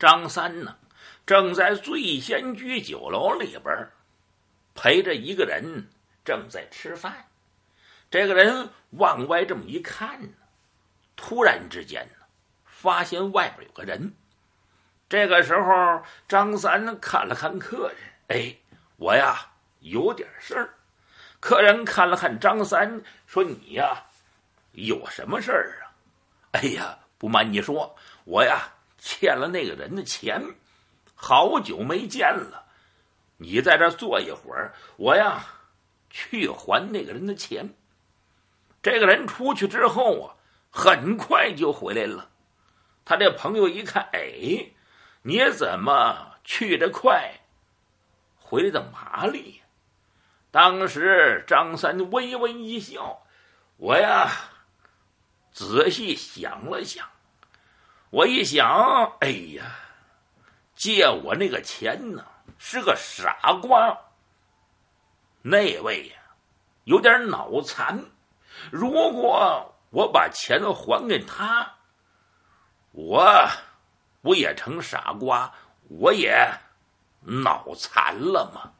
张三呢，正在醉仙居酒楼里边陪着一个人正在吃饭。这个人往外这么一看呢，突然之间呢，发现外边有个人。这个时候，张三看了看客人，哎，我呀有点事儿。客人看了看张三，说：“你呀有什么事儿啊？”哎呀，不瞒你说，我呀欠了那个人的钱，好久没见了。你在这坐一会儿，我呀去还那个人的钱。这个人出去之后啊，很快就回来了。他这朋友一看，哎。你怎么去得快，回的麻利？当时张三微微一笑：“我呀，仔细想了想，我一想，哎呀，借我那个钱呢是个傻瓜。那位呀，有点脑残。如果我把钱还给他，我……”不也成傻瓜，我也脑残了吗？